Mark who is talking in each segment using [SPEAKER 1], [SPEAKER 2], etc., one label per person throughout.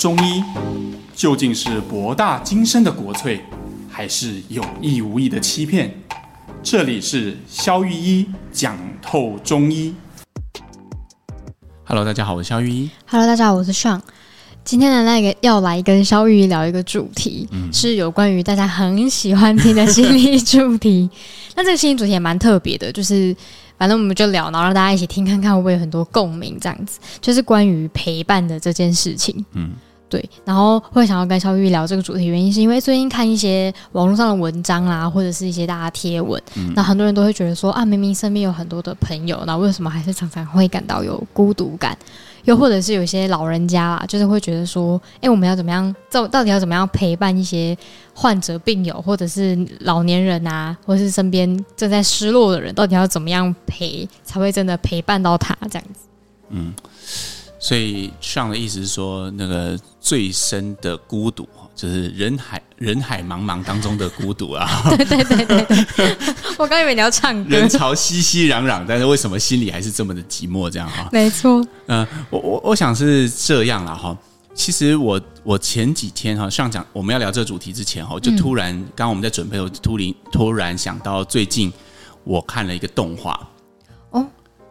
[SPEAKER 1] 中医究竟是博大精深的国粹，还是有意无意的欺骗？这里是肖玉一讲透中医。Hello，大家好，我是肖玉一。
[SPEAKER 2] Hello，大家好，我是 Sean。今天的那个要来跟肖玉一聊一个主题，嗯、是有关于大家很喜欢听的心理主题。那这个心理主题也蛮特别的，就是反正我们就聊，然后让大家一起听，看看会不会有很多共鸣。这样子，就是关于陪伴的这件事情。嗯。对，然后会想要跟萧御医聊这个主题，原因是因为最近看一些网络上的文章啦，或者是一些大家贴文，那、嗯、很多人都会觉得说啊，明明身边有很多的朋友，那为什么还是常常会感到有孤独感？又或者是有些老人家啦，就是会觉得说，哎，我们要怎么样？到到底要怎么样陪伴一些患者、病友，或者是老年人啊，或者是身边正在失落的人，到底要怎么样陪，才会真的陪伴到他这样子？嗯。
[SPEAKER 3] 所以上的意思是说，那个最深的孤独，就是人海人海茫茫当中的孤独啊！
[SPEAKER 2] 对对对对对，我刚以为你要唱歌。
[SPEAKER 3] 人潮熙熙攘攘，但是为什么心里还是这么的寂寞？这样哈？
[SPEAKER 2] 没错。
[SPEAKER 3] 嗯，我我我想是这样了哈。其实我我前几天哈上讲我们要聊这个主题之前哈，就突然刚刚我们在准备，我突然突然想到最近我看了一个动画。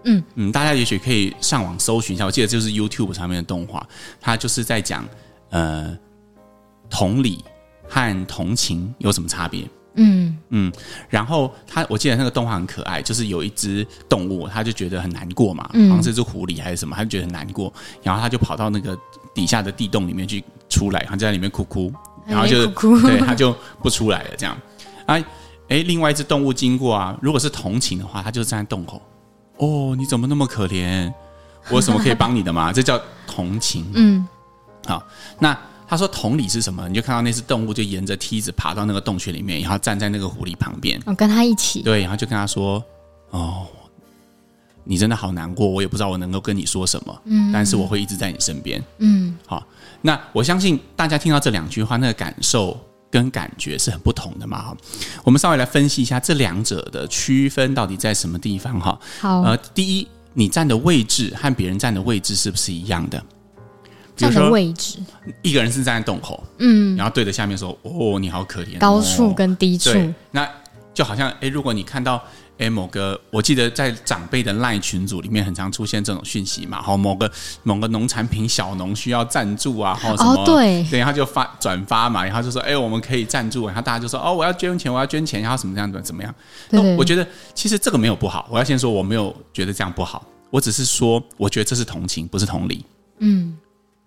[SPEAKER 3] 嗯嗯，大家也许可以上网搜寻一下，我记得就是 YouTube 上面的动画，它就是在讲呃同理和同情有什么差别。嗯嗯，然后他我记得那个动画很可爱，就是有一只动物，他就觉得很难过嘛，好像是只狐狸还是什么，他就觉得很难过，然后他就跑到那个底下的地洞里面去出来，然后就在里面哭哭，然后就
[SPEAKER 2] 哭哭
[SPEAKER 3] 对他就不出来了这样。哎哎，另外一只动物经过啊，如果是同情的话，它就站在洞口。哦，你怎么那么可怜？我有什么可以帮你的吗？这叫同情。嗯，好，那他说同理是什么？你就看到那只动物就沿着梯子爬到那个洞穴里面，然后站在那个狐狸旁边，
[SPEAKER 2] 我跟他一起。
[SPEAKER 3] 对，然后就跟他说：“哦，你真的好难过，我也不知道我能够跟你说什么。嗯，但是我会一直在你身边。嗯，好，那我相信大家听到这两句话，那个感受。”跟感觉是很不同的嘛，哈，我们稍微来分析一下这两者的区分到底在什么地方，哈。
[SPEAKER 2] 好，
[SPEAKER 3] 呃，第一，你站的位置和别人站的位置是不是一样的？
[SPEAKER 2] 站的位置，
[SPEAKER 3] 一个人是站在洞口，嗯，然后对着下面说：“哦，你好可怜。”
[SPEAKER 2] 高处跟低处，
[SPEAKER 3] 对，那就好像，哎，如果你看到。哎，某个我记得在长辈的赖群组里面，很常出现这种讯息嘛。好，某个某个农产品小农需要赞助啊，或什么，
[SPEAKER 2] 哦、对，
[SPEAKER 3] 然后就发转发嘛，然后就说，哎，我们可以赞助，然后大家就说，哦，我要捐钱，我要捐钱，然后什么这样子怎么样？那我觉得其实这个没有不好，我要先说我没有觉得这样不好，我只是说我觉得这是同情，不是同理。嗯，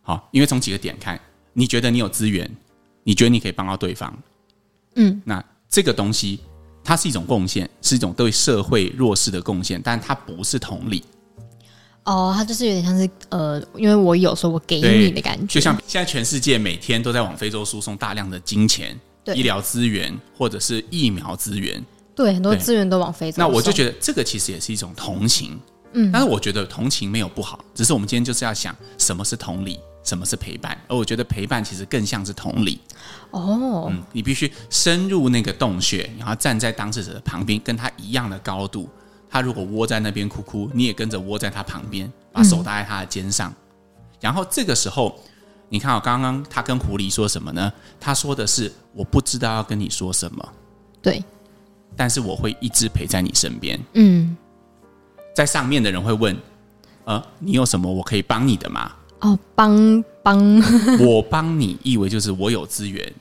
[SPEAKER 3] 好，因为从几个点看，你觉得你有资源，你觉得你可以帮到对方，嗯，那这个东西。它是一种贡献，是一种对社会弱势的贡献，但它不是同理。
[SPEAKER 2] 哦，它就是有点像是呃，因为我有，时候我给你的感觉。
[SPEAKER 3] 就像现在全世界每天都在往非洲输送大量的金钱、医疗资源或者是疫苗资源，
[SPEAKER 2] 对，很多资源都往非洲。
[SPEAKER 3] 那我就觉得这个其实也是一种同情，嗯，但是我觉得同情没有不好，只是我们今天就是要想什么是同理。什么是陪伴？而我觉得陪伴其实更像是同理。哦，嗯，你必须深入那个洞穴，然后站在当事者的旁边，跟他一样的高度。他如果窝在那边哭哭，你也跟着窝在他旁边，把手搭在他的肩上。嗯、然后这个时候，你看我刚刚他跟狐狸说什么呢？他说的是：“我不知道要跟你说什么。”
[SPEAKER 2] 对，
[SPEAKER 3] 但是我会一直陪在你身边。
[SPEAKER 2] 嗯，
[SPEAKER 3] 在上面的人会问：“呃，你有什么我可以帮你的吗？”
[SPEAKER 2] 哦，帮帮
[SPEAKER 3] 我帮你，意为就是我有资源，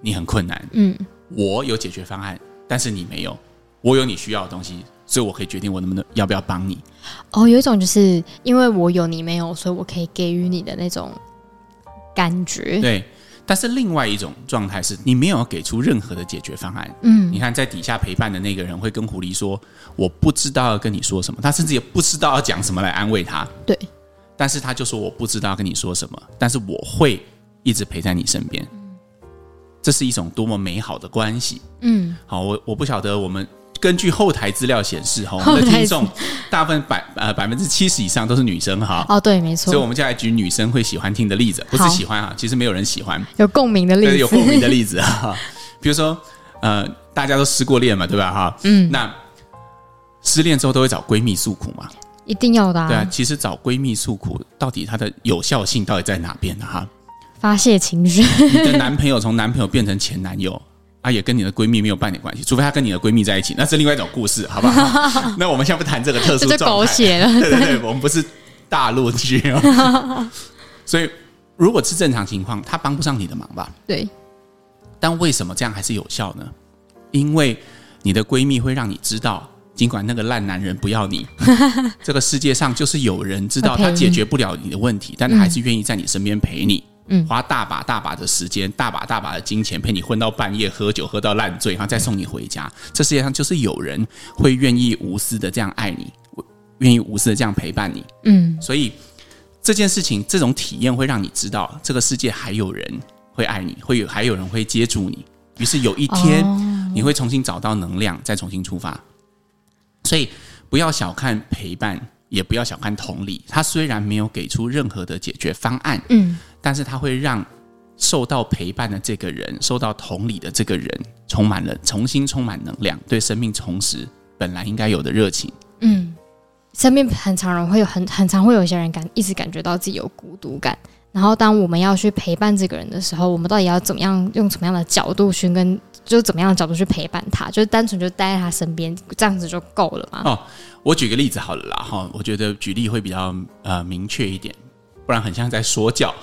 [SPEAKER 3] 你很困难，嗯，我有解决方案，但是你没有，我有你需要的东西，所以我可以决定我能不能要不要帮你。
[SPEAKER 2] 哦，有一种就是因为我有你没有，所以我可以给予你的那种感觉。
[SPEAKER 3] 对，但是另外一种状态是你没有给出任何的解决方案。嗯，你看在底下陪伴的那个人会跟狐狸说：“我不知道要跟你说什么。”他甚至也不知道要讲什么来安慰他。
[SPEAKER 2] 对。
[SPEAKER 3] 但是他就说我不知道要跟你说什么，但是我会一直陪在你身边。这是一种多么美好的关系。嗯，好，我我不晓得，我们根据后台资料显示，哈，我们的听众大部分百呃百分之七十以上都是女生，哈。
[SPEAKER 2] 哦，对，没错。
[SPEAKER 3] 所以我们就来举女生会喜欢听的例子，不是喜欢啊，其实没有人喜欢，
[SPEAKER 2] 有共鸣的例子，
[SPEAKER 3] 有共鸣的例子 哈。比如说，呃，大家都失过恋嘛，对吧？哈，嗯，那失恋之后都会找闺蜜诉苦嘛。
[SPEAKER 2] 一定要的啊！
[SPEAKER 3] 对啊，其实找闺蜜诉苦，到底它的有效性到底在哪边呢？哈，
[SPEAKER 2] 发泄情绪。
[SPEAKER 3] 你的男朋友从男朋友变成前男友，啊，也跟你的闺蜜没有半点关系，除非他跟你的闺蜜在一起，那是另外一种故事，好不好？那我们先不谈这个特殊状态，
[SPEAKER 2] 这就狗血了。
[SPEAKER 3] 对对对，我们不是大陆剧哦。所以，如果是正常情况，他帮不上你的忙吧？
[SPEAKER 2] 对。
[SPEAKER 3] 但为什么这样还是有效呢？因为你的闺蜜会让你知道，尽管那个烂男人不要你，这个世界上就是有人知道他解决不了你的问题，但他还是愿意在你身边陪你，嗯，花大把大把的时间、大把大把的金钱陪你混到半夜，喝酒喝到烂醉，然后再送你回家。这世界上就是有人会愿意无私的这样爱你，愿意无私的这样陪伴你，嗯。所以这件事情，这种体验会让你知道，这个世界还有人会爱你，会有还有人会接住你。于是有一天，你会重新找到能量，再重新出发。所以不要小看陪伴，也不要小看同理。他虽然没有给出任何的解决方案，嗯，但是他会让受到陪伴的这个人，受到同理的这个人，充满了重新充满能量，对生命重拾本来应该有的热情。
[SPEAKER 2] 嗯，身边很常人会有很很常会有一些人感一直感觉到自己有孤独感。然后当我们要去陪伴这个人的时候，我们到底要怎么样用什么样的角度去跟？就是怎么样的角度去陪伴他，就是单纯就待在他身边，这样子就够了嘛？
[SPEAKER 3] 哦，我举个例子好了啦，哈，我觉得举例会比较呃明确一点，不然很像在说教。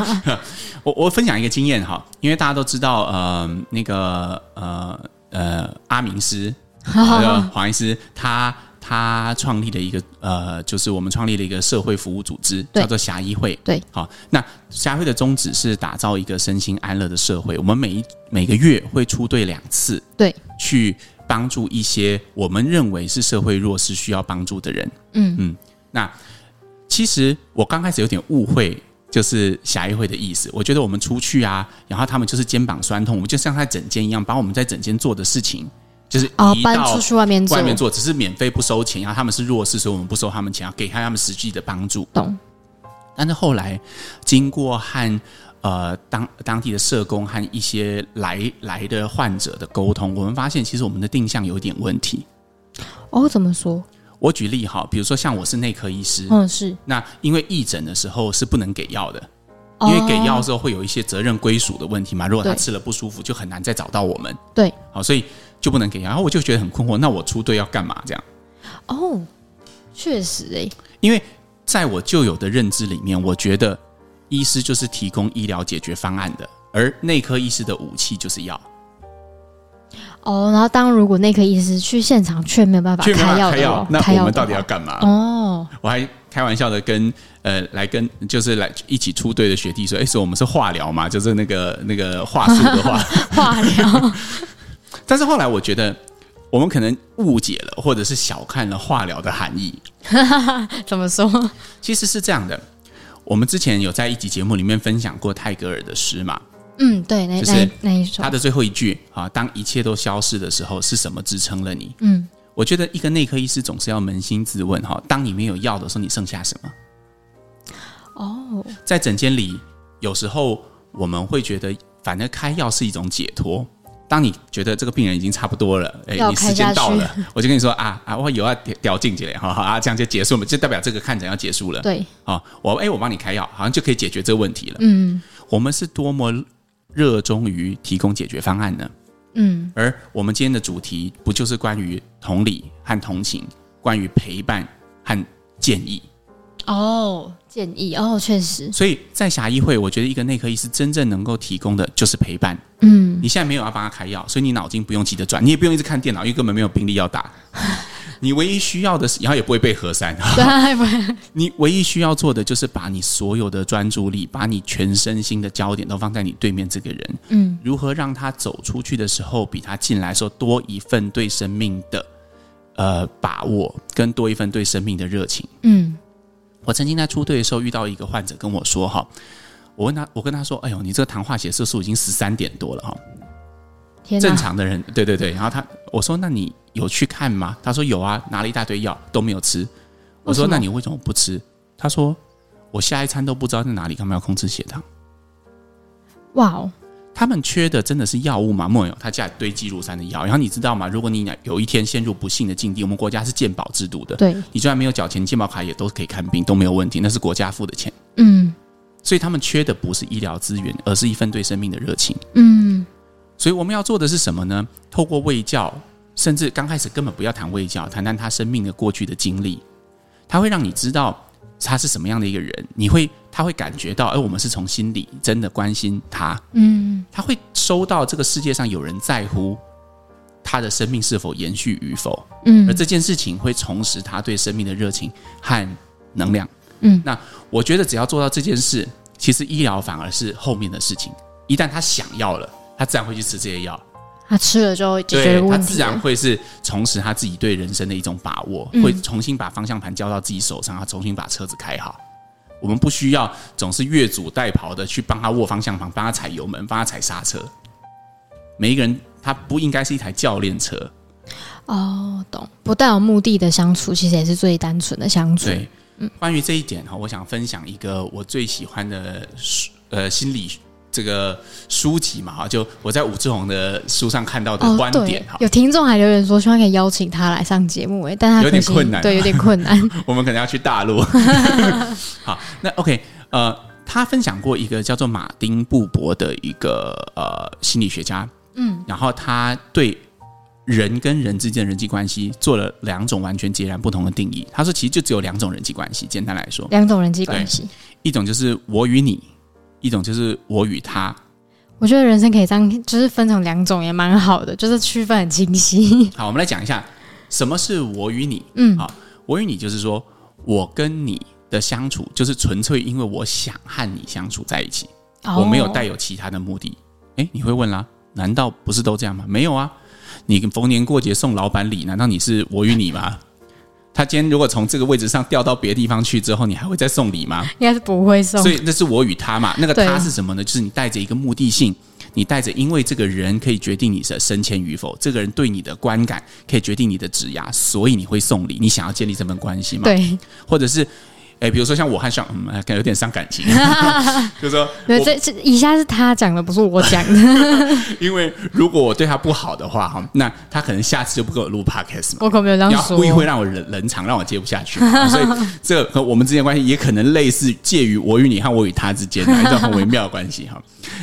[SPEAKER 3] 我我分享一个经验哈，因为大家都知道，呃，那个呃呃阿明师，那 个黄医师，他。他创立了一个呃，就是我们创立了一个社会服务组织，叫做侠医会。
[SPEAKER 2] 对，
[SPEAKER 3] 好，那侠医会的宗旨是打造一个身心安乐的社会。我们每一每个月会出队两次，
[SPEAKER 2] 对，
[SPEAKER 3] 去帮助一些我们认为是社会弱势需要帮助的人。嗯嗯，那其实我刚开始有点误会，就是侠医会的意思。我觉得我们出去啊，然后他们就是肩膀酸痛，我们就像在整间一样，把我们在整间做的事情。就是啊，搬
[SPEAKER 2] 出去外面做，
[SPEAKER 3] 外面做只是免费不收钱，然后他们是弱势，所以我们不收他们钱，要给他他们实际的帮助。
[SPEAKER 2] 懂。
[SPEAKER 3] 但是后来经过和呃当当地的社工和一些来来的患者的沟通，我们发现其实我们的定向有点问题。
[SPEAKER 2] 哦，怎么说？
[SPEAKER 3] 我举例哈，比如说像我是内科医师，
[SPEAKER 2] 嗯，是。
[SPEAKER 3] 那因为义诊的时候是不能给药的。因为给药的时候会有一些责任归属的问题嘛，如果他吃了不舒服，就很难再找到我们。
[SPEAKER 2] 对，
[SPEAKER 3] 好，所以就不能给药。然后我就觉得很困惑，那我出队要干嘛？这样？
[SPEAKER 2] 哦，确实诶，
[SPEAKER 3] 因为在我旧有的认知里面，我觉得医师就是提供医疗解决方案的，而内科医师的武器就是药。
[SPEAKER 2] 哦，然后当如果内科医师去现场却没有办法开药，开药，
[SPEAKER 3] 那我们到底要干嘛？哦，我还开玩笑的跟。呃，来跟就是来一起出队的学弟说，哎，说我们是化疗嘛，就是那个那个话术的话，
[SPEAKER 2] 化疗。
[SPEAKER 3] 但是后来我觉得，我们可能误解了，或者是小看了化疗的含义。
[SPEAKER 2] 怎么说？
[SPEAKER 3] 其实是这样的，我们之前有在一集节目里面分享过泰戈尔的诗嘛。
[SPEAKER 2] 嗯，对，那
[SPEAKER 3] 就是
[SPEAKER 2] 那一首，
[SPEAKER 3] 他的最后一句啊，当一切都消失的时候，是什么支撑了你？
[SPEAKER 2] 嗯，
[SPEAKER 3] 我觉得一个内科医师总是要扪心自问哈，当你没有药的时候，你剩下什么？
[SPEAKER 2] 哦，
[SPEAKER 3] 在诊间里，有时候我们会觉得，反正开药是一种解脱。当你觉得这个病人已经差不多了，哎，你时间到了，我就跟你说啊啊，我有要掉进去了，好好啊，这样就结束了，就代表这个看诊要结束了。
[SPEAKER 2] 对，
[SPEAKER 3] 好，我哎，我帮你开药，好像就可以解决这个问题了。
[SPEAKER 2] 嗯，
[SPEAKER 3] 我们是多么热衷于提供解决方案呢？
[SPEAKER 2] 嗯，
[SPEAKER 3] 而我们今天的主题不就是关于同理和同情，关于陪伴和建议？
[SPEAKER 2] 哦。建议哦，确实。
[SPEAKER 3] 所以在侠医会，我觉得一个内科医师真正能够提供的就是陪伴。
[SPEAKER 2] 嗯，
[SPEAKER 3] 你现在没有要帮他开药，所以你脑筋不用急着转，你也不用一直看电脑，因为根本没有病历要打。你唯一需要的是，然后也不会被核删。
[SPEAKER 2] 对，
[SPEAKER 3] 你唯一需要做的就是把你所有的专注力，把你全身心的焦点都放在你对面这个人。
[SPEAKER 2] 嗯，
[SPEAKER 3] 如何让他走出去的时候，比他进来的时候多一份对生命的呃把握，跟多一份对生命的热情。
[SPEAKER 2] 嗯。
[SPEAKER 3] 我曾经在出队的时候遇到一个患者跟我说：“哈，我问他，我跟他说，哎呦，你这个糖化血色素已经十三点多了哈。正常的人，对对对。然后他我说，那你有去看吗？他说有啊，拿了一大堆药都没有吃。我说，那你为什么不吃？他说，我下一餐都不知道在哪里，干嘛要控制血糖？
[SPEAKER 2] 哇哦！”
[SPEAKER 3] 他们缺的真的是药物吗？没有，他家里堆积如山的药。然后你知道吗？如果你有一天陷入不幸的境地，我们国家是健保制度的，
[SPEAKER 2] 对，
[SPEAKER 3] 你就算没有缴钱，健保卡也都可以看病，都没有问题，那是国家付的钱。
[SPEAKER 2] 嗯，
[SPEAKER 3] 所以他们缺的不是医疗资源，而是一份对生命的热情。
[SPEAKER 2] 嗯，
[SPEAKER 3] 所以我们要做的是什么呢？透过卫教，甚至刚开始根本不要谈卫教，谈谈他生命的过去的经历，他会让你知道他是什么样的一个人，你会他会感觉到，而我们是从心里真的关心他。
[SPEAKER 2] 嗯，
[SPEAKER 3] 他会收到这个世界上有人在乎他的生命是否延续与否。
[SPEAKER 2] 嗯，
[SPEAKER 3] 而这件事情会重拾他对生命的热情和能量。
[SPEAKER 2] 嗯，
[SPEAKER 3] 那我觉得只要做到这件事，其实医疗反而是后面的事情。一旦他想要了，他自然会去吃这些药。
[SPEAKER 2] 他吃了之后解决问题，
[SPEAKER 3] 他自然会是重拾他自己对人生的一种把握，
[SPEAKER 2] 嗯、
[SPEAKER 3] 会重新把方向盘交到自己手上，他重新把车子开好。我们不需要总是越俎代庖的去帮他握方向盘，帮他踩油门，帮他踩刹车。每一个人，他不应该是一台教练车。
[SPEAKER 2] 哦，懂。不带有目的的相处，其实也是最单纯的相处。
[SPEAKER 3] 对。关于这一点哈，我想分享一个我最喜欢的书，呃，心理这个书籍嘛哈，就我在武志红的书上看到的观点哈、哦。
[SPEAKER 2] 有听众还留言说，希望可以邀请他来上节目，哎，但他
[SPEAKER 3] 有点困难，
[SPEAKER 2] 对，有点 困难。
[SPEAKER 3] 我们可能要去大陆。好，那 OK，呃，他分享过一个叫做马丁布伯的一个呃心理学家，嗯，然后他对。人跟人之间的人际关系做了两种完全截然不同的定义。他说，其实就只有两种人际关系。简单来说，
[SPEAKER 2] 两种人际关系，
[SPEAKER 3] 一种就是我与你，一种就是我与他。
[SPEAKER 2] 我觉得人生可以这样，就是分成两种也蛮好的，就是区分很清晰。
[SPEAKER 3] 好，我们来讲一下什么是我与你。
[SPEAKER 2] 嗯，
[SPEAKER 3] 好，我与你就是说我跟你的相处，就是纯粹因为我想和你相处在一起，哦、我没有带有其他的目的。诶，你会问啦，难道不是都这样吗？没有啊。你逢年过节送老板礼，难道你是我与你吗？他今天如果从这个位置上调到别的地方去之后，你还会再送礼吗？
[SPEAKER 2] 应该是不会送。
[SPEAKER 3] 所以那是我与他嘛？那个他是什么呢？就是你带着一个目的性，你带着因为这个人可以决定你的升迁与否，这个人对你的观感可以决定你的职涯，所以你会送礼。你想要建立这份关系吗？
[SPEAKER 2] 对，
[SPEAKER 3] 或者是。哎，比如说像我和像嗯，可能有点伤感情，就是说，
[SPEAKER 2] 对，这这以下是他讲的，不是我讲的。
[SPEAKER 3] 因为如果我对他不好的话，哈，那他可能下次就不给我录 podcast 嘛。
[SPEAKER 2] 我可没有这样说，
[SPEAKER 3] 故意会让我冷冷场，让我接不下去。所以这个和我们之间的关系也可能类似，介于我与你和我与他之间的一种很微妙的关系哈。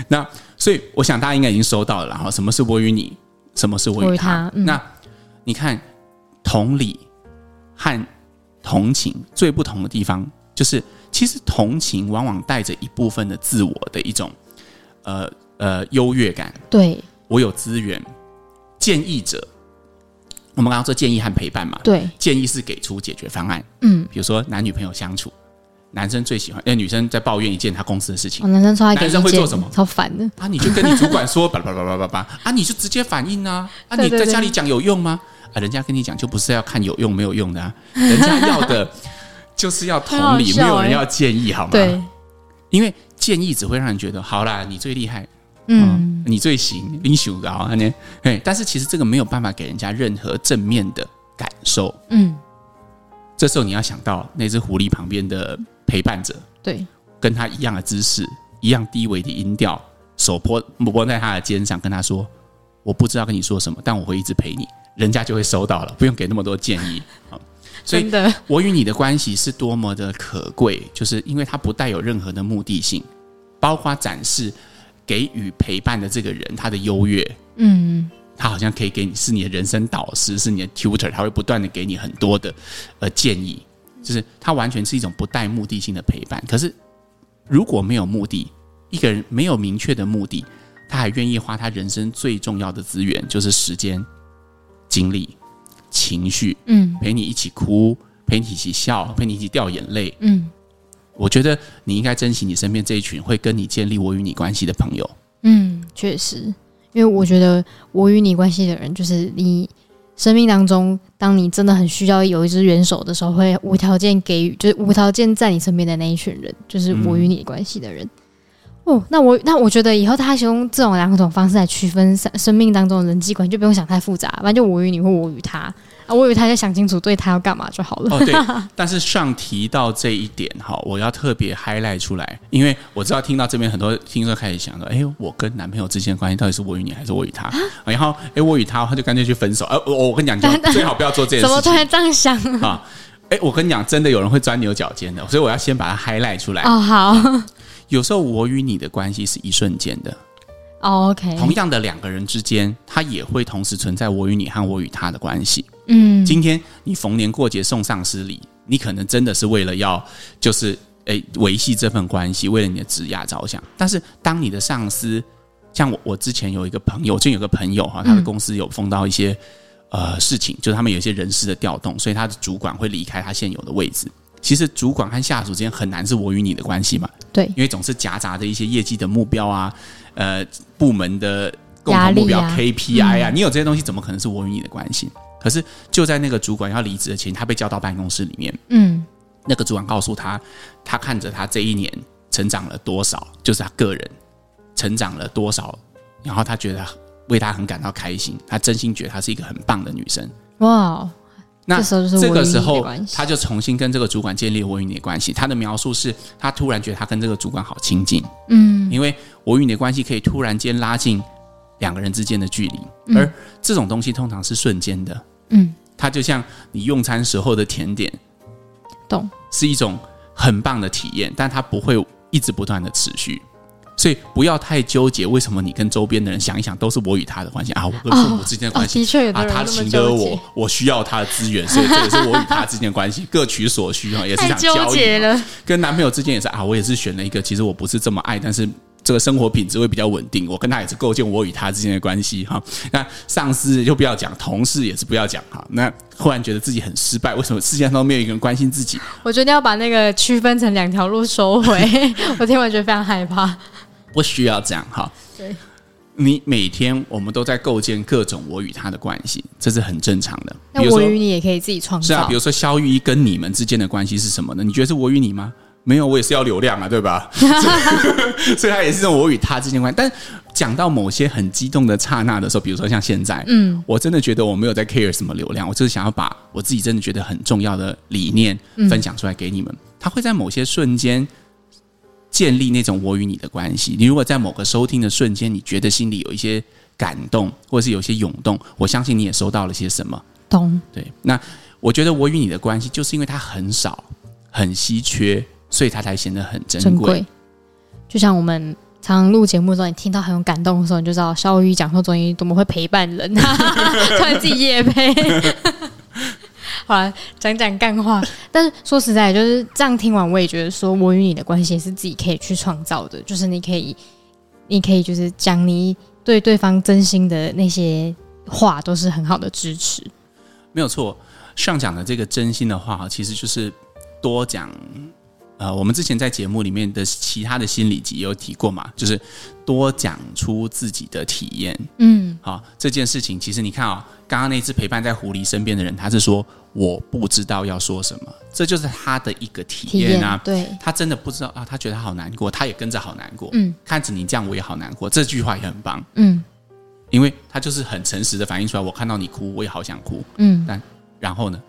[SPEAKER 3] 那所以我想大家应该已经收到了，然后什么是我与你，什么是我与他？
[SPEAKER 2] 他嗯、
[SPEAKER 3] 那你看同理和。同情最不同的地方，就是其实同情往往带着一部分的自我的一种，呃呃优越感。
[SPEAKER 2] 对，
[SPEAKER 3] 我有资源。建议者，我们刚刚说建议和陪伴嘛。
[SPEAKER 2] 对，
[SPEAKER 3] 建议是给出解决方案。
[SPEAKER 2] 嗯，
[SPEAKER 3] 比如说男女朋友相处，男生最喜欢，因为女生在抱怨一件他公司的事情，
[SPEAKER 2] 哦、男生超爱给，
[SPEAKER 3] 男生会做什么？
[SPEAKER 2] 超烦的
[SPEAKER 3] 啊！你就跟你主管说，叭叭叭叭叭叭啊！你就直接反应啊！啊！你在家里讲有用吗？啊，人家跟你讲就不是要看有用没有用的啊，人家要的 就是要同理，欸、没有人要建议，好吗？
[SPEAKER 2] 对，
[SPEAKER 3] 因为建议只会让人觉得好啦，你最厉害，
[SPEAKER 2] 嗯，
[SPEAKER 3] 嗯，你最行，你修的啊，呢，哎，但是其实这个没有办法给人家任何正面的感受，
[SPEAKER 2] 嗯，
[SPEAKER 3] 这时候你要想到那只狐狸旁边的陪伴者，
[SPEAKER 2] 对，
[SPEAKER 3] 跟他一样的姿势，一样低微的音调，手拨拨在他的肩上，跟他说：“我不知道跟你说什么，但我会一直陪你。”人家就会收到了，不用给那么多建议 啊。所以，我与你的关系是多么的可贵，就是因为它不带有任何的目的性，包括展示给予陪伴的这个人他的优越。
[SPEAKER 2] 嗯，
[SPEAKER 3] 他好像可以给你是你的人生导师，是你的 tutor，他会不断的给你很多的呃建议，就是他完全是一种不带目的性的陪伴。可是如果没有目的，一个人没有明确的目的，他还愿意花他人生最重要的资源，就是时间。经历、情绪，
[SPEAKER 2] 嗯，
[SPEAKER 3] 陪你一起哭，陪你一起笑，陪你一起掉眼泪，
[SPEAKER 2] 嗯，
[SPEAKER 3] 我觉得你应该珍惜你身边这一群会跟你建立我与你关系的朋友。
[SPEAKER 2] 嗯，确实，因为我觉得我与你关系的人，就是你生命当中，当你真的很需要有一只援手的时候，会无条件给予，就是无条件在你身边的那一群人，就是我与你关系的人。嗯哦，那我那我觉得以后他用这种两种方式来区分生生命当中的人际关系，就不用想太复杂，反正就我与你或我与他啊，我与他就想清楚对他要干嘛就好了。
[SPEAKER 3] 哦，对，但是上提到这一点哈，我要特别 highlight 出来，因为我知道听到这边很多听众开始想说，哎，我跟男朋友之间的关系到底是我与你还是我与他？然后哎，我与他，他就干脆去分手。呃，我我跟你讲，你 最好不要做这件事情。
[SPEAKER 2] 怎么突然这样想
[SPEAKER 3] 啊？哎，我跟你讲，真的有人会钻牛角尖的，所以我要先把它 highlight 出来。
[SPEAKER 2] 哦，好。
[SPEAKER 3] 有时候我与你的关系是一瞬间的。
[SPEAKER 2] 哦，OK。
[SPEAKER 3] 同样的两个人之间，他也会同时存在我与你和我与他的关系。
[SPEAKER 2] 嗯，
[SPEAKER 3] 今天你逢年过节送上司礼，你可能真的是为了要就是诶维系这份关系，为了你的职涯着想。但是当你的上司，像我，我之前有一个朋友，就有个朋友哈，他的公司有碰到一些、嗯、呃事情，就是他们有一些人事的调动，所以他的主管会离开他现有的位置。其实主管和下属之间很难是我与你的关系嘛，
[SPEAKER 2] 对，
[SPEAKER 3] 因为总是夹杂着一些业绩的目标啊，呃，部门的共同目标、啊、KPI 啊，嗯、你有这些东西，怎么可能是我与你的关系？可是就在那个主管要离职的前，他被叫到办公室里面，
[SPEAKER 2] 嗯，
[SPEAKER 3] 那个主管告诉他，他看着他这一年成长了多少，就是他个人成长了多少，然后他觉得为他很感到开心，他真心觉得她是一个很棒的女生，
[SPEAKER 2] 哇。
[SPEAKER 3] 那
[SPEAKER 2] 这
[SPEAKER 3] 个时候，他就重新跟这个主管建立我与你的关系。他的描述是他突然觉得他跟这个主管好亲近，
[SPEAKER 2] 嗯，
[SPEAKER 3] 因为我与你的关系可以突然间拉近两个人之间的距离，而这种东西通常是瞬间的，
[SPEAKER 2] 嗯，
[SPEAKER 3] 它就像你用餐时候的甜点，
[SPEAKER 2] 懂，
[SPEAKER 3] 是一种很棒的体验，但它不会一直不断的持续。所以不要太纠结，为什么你跟周边的人想一想都是我与他的关系啊？我跟父母之间的关系、
[SPEAKER 2] 哦哦、的
[SPEAKER 3] 啊，他请得我，我需要他的资源，所以这也是我与他之间的关系，各取所需哈，也是想交易。跟男朋友之间也是啊，我也是选了一个，其实我不是这么爱，但是这个生活品质会比较稳定，我跟他也是构建我与他之间的关系哈。那上司就不要讲，同事也是不要讲哈。那忽然觉得自己很失败，为什么世界上都没有一个人关心自己？
[SPEAKER 2] 我决定要把那个区分成两条路收回。我听完觉得非常害怕。
[SPEAKER 3] 不需要这样哈，
[SPEAKER 2] 对，
[SPEAKER 3] 你每天我们都在构建各种我与他的关系，这是很正常的。
[SPEAKER 2] 那我与你也可以自己创造。
[SPEAKER 3] 是啊，比如说肖玉一跟你们之间的关系是什么呢？你觉得是我与你吗？没有，我也是要流量啊，对吧？所以他也是这种我与他之间关系。但讲到某些很激动的刹那的时候，比如说像现在，
[SPEAKER 2] 嗯，
[SPEAKER 3] 我真的觉得我没有在 care 什么流量，我就是想要把我自己真的觉得很重要的理念分享出来给你们。他会在某些瞬间。建立那种我与你的关系。你如果在某个收听的瞬间，你觉得心里有一些感动，或者是有些涌动，我相信你也收到了些什么。
[SPEAKER 2] 懂。
[SPEAKER 3] 对。那我觉得我与你的关系，就是因为它很少、很稀缺，所以它才显得很珍贵。
[SPEAKER 2] 就像我们常常录节目的时候，你听到很有感动的时候，你就知道肖玉讲说中医多么会陪伴人，突然自己也配。好，讲讲干话。但是说实在，就是这样听完，我也觉得说，我与你的关系是自己可以去创造的。就是你可以，你可以就是讲你对对方真心的那些话，都是很好的支持。
[SPEAKER 3] 没有错，上讲的这个真心的话，其实就是多讲。呃，我们之前在节目里面的其他的心理集也有提过嘛，就是多讲出自己的体验。
[SPEAKER 2] 嗯，
[SPEAKER 3] 好，这件事情其实你看啊、哦，刚刚那只陪伴在狐狸身边的人，他是说我不知道要说什么，这就是他的一个体验啊。
[SPEAKER 2] 对，
[SPEAKER 3] 他真的不知道啊，他觉得他好难过，他也跟着好难过。
[SPEAKER 2] 嗯，
[SPEAKER 3] 看着你这样，我也好难过。这句话也很棒。
[SPEAKER 2] 嗯，
[SPEAKER 3] 因为他就是很诚实的反映出来，我看到你哭，我也好想哭。
[SPEAKER 2] 嗯，
[SPEAKER 3] 但然后呢？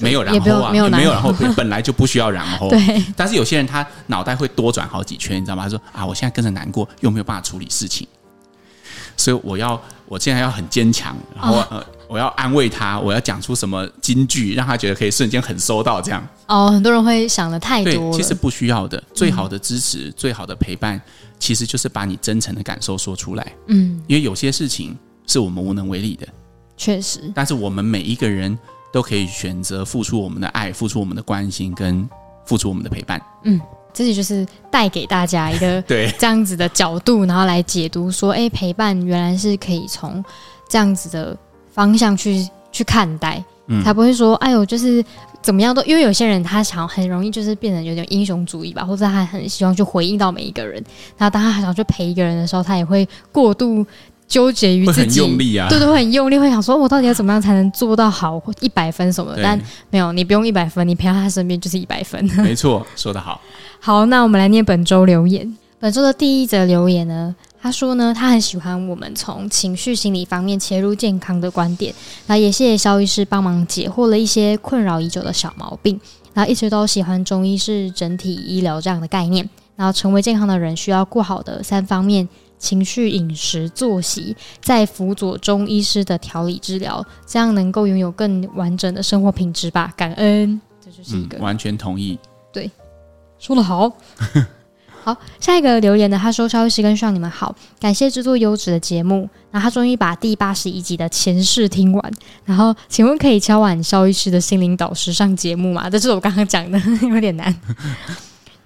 [SPEAKER 3] 没有然后啊，
[SPEAKER 2] 没有没有然后，
[SPEAKER 3] 本来就不需要然后。
[SPEAKER 2] 对，
[SPEAKER 3] 但是有些人他脑袋会多转好几圈，你知道吗？他说啊，我现在跟着难过，又没有办法处理事情，所以我要，我现在要很坚强，然后、哦、呃，我要安慰他，我要讲出什么金句，让他觉得可以瞬间很收到这样。
[SPEAKER 2] 哦，很多人会想的太多了，
[SPEAKER 3] 其实不需要的。最好的支持，嗯、最好的陪伴，其实就是把你真诚的感受说出来。
[SPEAKER 2] 嗯，
[SPEAKER 3] 因为有些事情是我们无能为力的，
[SPEAKER 2] 确实。
[SPEAKER 3] 但是我们每一个人。都可以选择付出我们的爱，付出我们的关心，跟付出我们的陪伴。
[SPEAKER 2] 嗯，这里就是带给大家一个
[SPEAKER 3] 对
[SPEAKER 2] 这样子的角度，然后来解读说，哎，陪伴原来是可以从这样子的方向去去看待，嗯，才不会说，哎呦，就是怎么样都，因为有些人他想很容易就是变得有点英雄主义吧，或者他很希望去回应到每一个人，然后当他还想去陪一个人的时候，他也会过度。纠结于自己，
[SPEAKER 3] 用力啊，
[SPEAKER 2] 对对，会很用力，会想说，我到底要怎么样才能做到好一百分什么的？但没有，你不用一百分，你陪在他身边 就是一百分。
[SPEAKER 3] 没错，说得好。
[SPEAKER 2] 好，那我们来念本周留言。本周的第一则留言呢，他说呢，他很喜欢我们从情绪心理方面切入健康的观点，那也谢谢肖医师帮忙解惑了一些困扰已久的小毛病。然后一直都喜欢中医是整体医疗这样的概念，然后成为健康的人需要过好的三方面。情绪、饮食、作息，再辅佐中医师的调理治疗，这样能够拥有更完整的生活品质吧。感恩。这就是一个、
[SPEAKER 3] 嗯、完全同意。
[SPEAKER 2] 对，说的好。好，下一个留言呢，他说：“肖医师跟上你们好，感谢制作优质的节目。然后他终于把第八十一集的前世听完。然后，请问可以敲碗肖医师的心灵导师上节目吗？这是我刚刚讲的，有点难。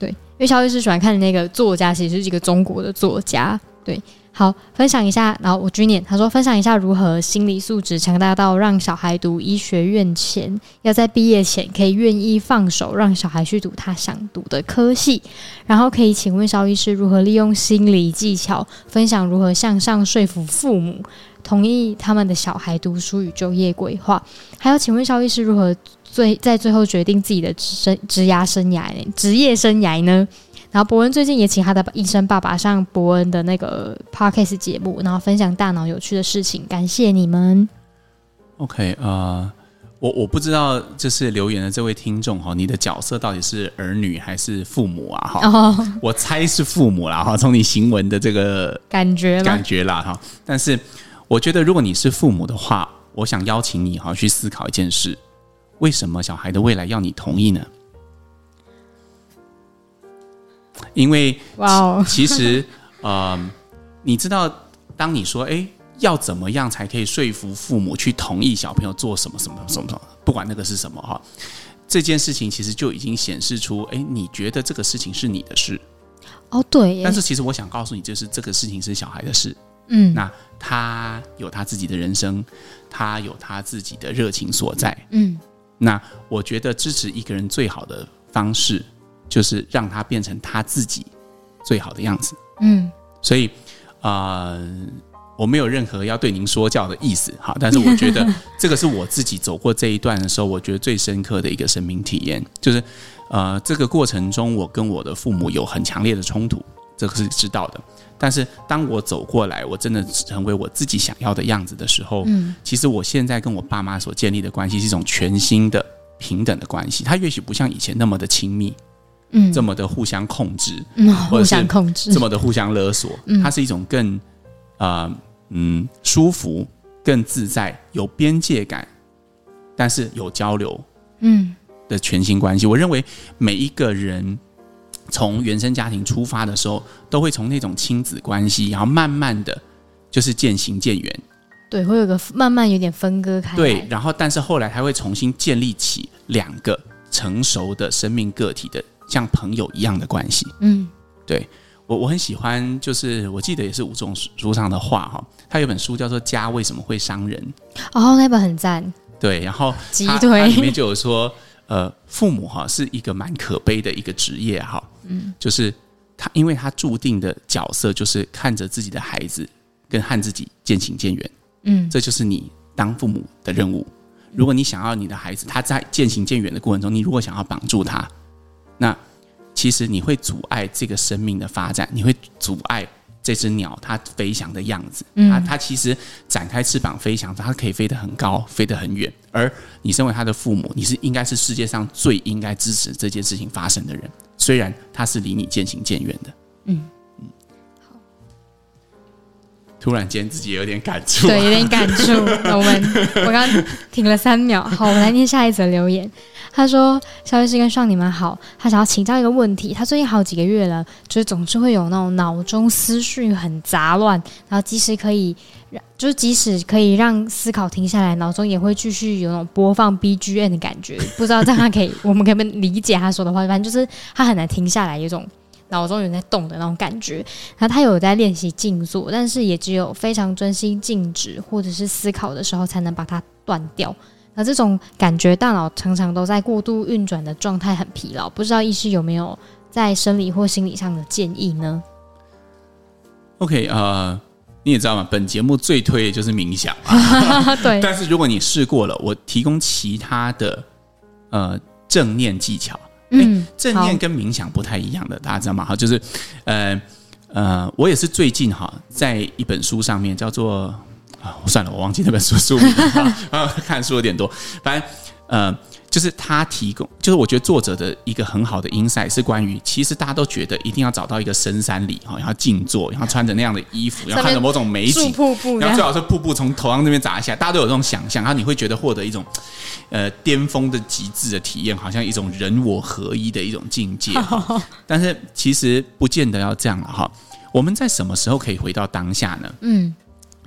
[SPEAKER 2] 对，因为肖医师喜欢看的那个作家，其实是一个中国的作家。对。”好，分享一下。然后我举念，他说分享一下如何心理素质强大到让小孩读医学院前，要在毕业前可以愿意放手让小孩去读他想读的科系。然后可以请问萧医师如何利用心理技巧，分享如何向上说服父母同意他们的小孩读书与就业规划。还有，请问萧医师如何最在最后决定自己的职生职涯生涯呢？职业生涯呢？然后伯恩最近也请他的医生爸爸上伯恩的那个 podcast 节目，然后分享大脑有趣的事情。感谢你们。
[SPEAKER 3] OK，呃，我我不知道，就是留言的这位听众哈，你的角色到底是儿女还是父母啊？哈、哦，我猜是父母啦哈，从你行文的这个感觉感觉啦哈。但是我觉得，如果你是父母的话，我想邀请你哈去思考一件事：为什么小孩的未来要你同意呢？因为，其实，呃，你知道，当你说，哎，要怎么样才可以说服父母去同意小朋友做什么什么什么什么，不管那个是什么哈，这件事情其实就已经显示出，哎，你觉得这个事情是你的事，
[SPEAKER 2] 哦，对，
[SPEAKER 3] 但是其实我想告诉你，就是这个事情是小孩的事，
[SPEAKER 2] 嗯，
[SPEAKER 3] 那他有他自己的人生，他有他自己的热情所在，
[SPEAKER 2] 嗯，
[SPEAKER 3] 那我觉得支持一个人最好的方式。就是让他变成他自己最好的样子。
[SPEAKER 2] 嗯，
[SPEAKER 3] 所以啊、呃，我没有任何要对您说教的意思哈。但是我觉得这个是我自己走过这一段的时候，我觉得最深刻的一个生命体验，就是呃，这个过程中我跟我的父母有很强烈的冲突，这个是知道的。但是当我走过来，我真的成为我自己想要的样子的时候，
[SPEAKER 2] 嗯，
[SPEAKER 3] 其实我现在跟我爸妈所建立的关系是一种全新的平等的关系，它也许不像以前那么的亲密。
[SPEAKER 2] 嗯，
[SPEAKER 3] 这么的互相控制，
[SPEAKER 2] 嗯，互相控制，
[SPEAKER 3] 这么的互相勒索，嗯，它是一种更啊、呃，嗯，舒服、更自在、有边界感，但是有交流，
[SPEAKER 2] 嗯。
[SPEAKER 3] 的全新关系。嗯、我认为每一个人从原生家庭出发的时候，都会从那种亲子关系，然后慢慢的就是渐行渐远，
[SPEAKER 2] 对，会有个慢慢有点分割开，
[SPEAKER 3] 对，然后但是后来他会重新建立起两个成熟的生命个体的。像朋友一样的关系，
[SPEAKER 2] 嗯，
[SPEAKER 3] 对我我很喜欢，就是我记得也是吴总书上的话哈，他有本书叫做《家为什么会伤人》，
[SPEAKER 2] 哦，那本很赞，
[SPEAKER 3] 对，然后
[SPEAKER 2] 鸡
[SPEAKER 3] 腿。里面就有说，呃，父母哈是一个蛮可悲的一个职业哈，
[SPEAKER 2] 嗯，
[SPEAKER 3] 就是他因为他注定的角色就是看着自己的孩子跟和自己渐行渐远，
[SPEAKER 2] 嗯，
[SPEAKER 3] 这就是你当父母的任务。如果你想要你的孩子他在渐行渐远的过程中，你如果想要绑住他。那其实你会阻碍这个生命的发展，你会阻碍这只鸟它飞翔的样子。
[SPEAKER 2] 嗯，
[SPEAKER 3] 它它其实展开翅膀飞翔，它可以飞得很高，飞得很远。而你身为它的父母，你是应该是世界上最应该支持这件事情发生的人，虽然它是离你渐行渐远的。
[SPEAKER 2] 嗯。
[SPEAKER 3] 突然间自己有点感触，
[SPEAKER 2] 对，有点感触。我们我刚刚停了三秒，好，我们来念下一则留言。他说：“肖律师跟上你们好，他想要请教一个问题。他最近好几个月了，就是总是会有那种脑中思绪很杂乱，然后即使可以，就是即使可以让思考停下来，脑中也会继续有那种播放 BGM 的感觉。不知道这样可以，我们可不可以理解他说的话？反正就是他很难停下来，有种脑中有在动的那种感觉。然后他有在练习静坐，但是也只有非常专心静止或者是思考的时候，才能把它断掉。”那这种感觉，大脑常常都在过度运转的状态，很疲劳。不知道医师有没有在生理或心理上的建议呢
[SPEAKER 3] ？OK，呃，你也知道嘛？本节目最推的就是冥想。
[SPEAKER 2] 对。
[SPEAKER 3] 但是如果你试过了，我提供其他的呃正念技巧。
[SPEAKER 2] 嗯，
[SPEAKER 3] 正念跟冥想不太一样的，大家知道吗？哈，就是呃呃，我也是最近哈，在一本书上面叫做。啊，算了，我忘记那本书书名了 啊。看书有点多，反正呃，就是他提供，就是我觉得作者的一个很好的 insight 是关于，其实大家都觉得一定要找到一个深山里哈，然后静坐，然后穿着那样的衣服，然后看着某种美景，
[SPEAKER 2] 瀑布，
[SPEAKER 3] 然后最好是瀑布从头上那边砸下，大家都有这种想象，然后你会觉得获得一种呃巅峰的极致的体验，好像一种人我合一的一种境界。但是其实不见得要这样了哈。我们在什么时候可以回到当下呢？嗯，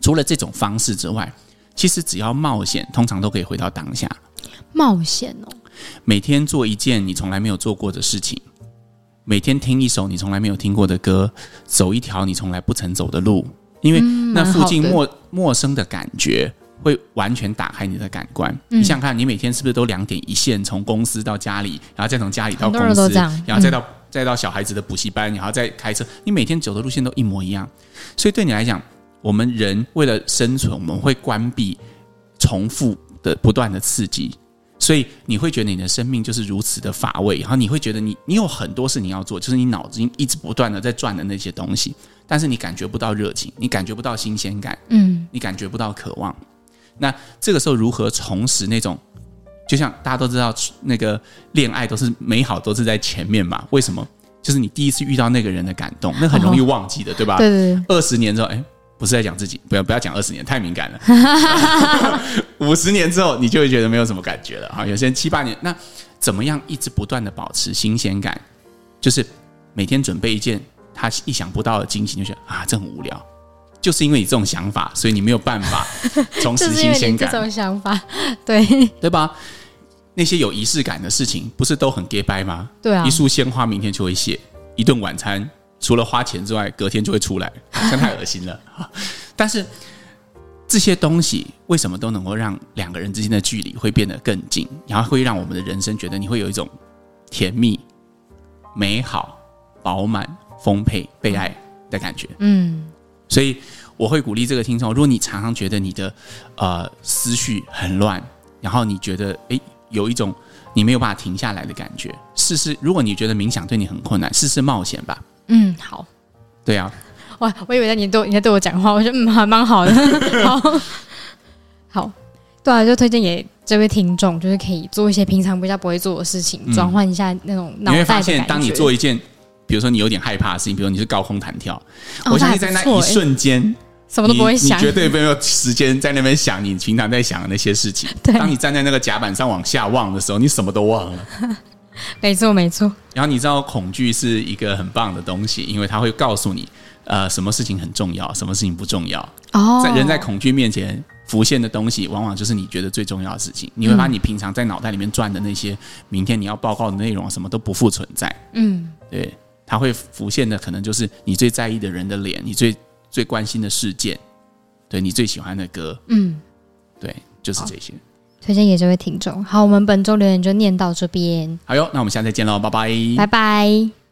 [SPEAKER 3] 除了这种方式之外，其实只要冒险，通常都可以回到当下。
[SPEAKER 2] 冒险哦，
[SPEAKER 3] 每天做一件你从来没有做过的事情，每天听一首你从来没有听过的歌，走一条你从来不曾走的路，因为那附近陌陌生的感觉会完全打开你的感官。你想想看，你每天是不是都两点一线，从公司到家里，然后再从家里到公司，然后再到再到小孩子的补习班，然后再开车，你每天走的路线都一模一样。所以对你来讲，我们人为了生存，我们会关闭重复的不断的刺激。所以你会觉得你的生命就是如此的乏味，然后你会觉得你你有很多事你要做，就是你脑子一直不断的在转的那些东西，但是你感觉不到热情，你感觉不到新鲜感，嗯，你感觉不到渴望。那这个时候如何重拾那种？就像大家都知道，那个恋爱都是美好，都是在前面嘛？为什么？就是你第一次遇到那个人的感动，那很容易忘记的，哦、对吧？
[SPEAKER 2] 对对对。
[SPEAKER 3] 二十年之后，哎。不是在讲自己，不要不要讲二十年，太敏感了。五十年之后，你就会觉得没有什么感觉了啊。有些人七八年，那怎么样一直不断的保持新鲜感？就是每天准备一件他意想不到的惊喜，就觉得啊，这很无聊。就是因为你这种想法，所以你没有办法 重拾新鲜感。
[SPEAKER 2] 这种想法，对
[SPEAKER 3] 对吧？那些有仪式感的事情，不是都很假掰吗？
[SPEAKER 2] 对啊，
[SPEAKER 3] 一束鲜花明天就会谢，一顿晚餐。除了花钱之外，隔天就会出来，这样太恶心了。但是这些东西为什么都能够让两个人之间的距离会变得更近，然后会让我们的人生觉得你会有一种甜蜜、美好、饱满、丰沛、被爱的感觉？嗯，所以我会鼓励这个听众：如果你常常觉得你的呃思绪很乱，然后你觉得诶有一种你没有办法停下来的感觉，试试。如果你觉得冥想对你很困难，试试冒险吧。
[SPEAKER 2] 嗯，好，
[SPEAKER 3] 对啊，
[SPEAKER 2] 哇，我以为在你对你在对我讲话，我觉得嗯还蛮好的，好，好，对啊，就推荐给这位听众，就是可以做一些平常比较不会做的事情，转、嗯、换一下那种脑袋。你会发现，
[SPEAKER 3] 当你做一件，比如说你有点害怕的事情，比如你是高空弹跳，哦、我相信在那一瞬间，欸、
[SPEAKER 2] 什么都不会想，
[SPEAKER 3] 你绝对没有时间在那边想你平常在想的那些事情。对，当你站在那个甲板上往下望的时候，你什么都忘了。
[SPEAKER 2] 没错，没错。
[SPEAKER 3] 然后你知道，恐惧是一个很棒的东西，因为它会告诉你，呃，什么事情很重要，什么事情不重要。哦，在人在恐惧面前浮现的东西，往往就是你觉得最重要的事情。你会把你平常在脑袋里面转的那些，明天你要报告的内容，什么都不复存在。嗯，对，它会浮现的可能就是你最在意的人的脸，你最最关心的事件，对你最喜欢的歌。嗯，对，就是这些。
[SPEAKER 2] 推荐给这位听众。好，我们本周留言就念到这边。
[SPEAKER 3] 好哟，那我们下次再见喽，拜拜，
[SPEAKER 2] 拜拜。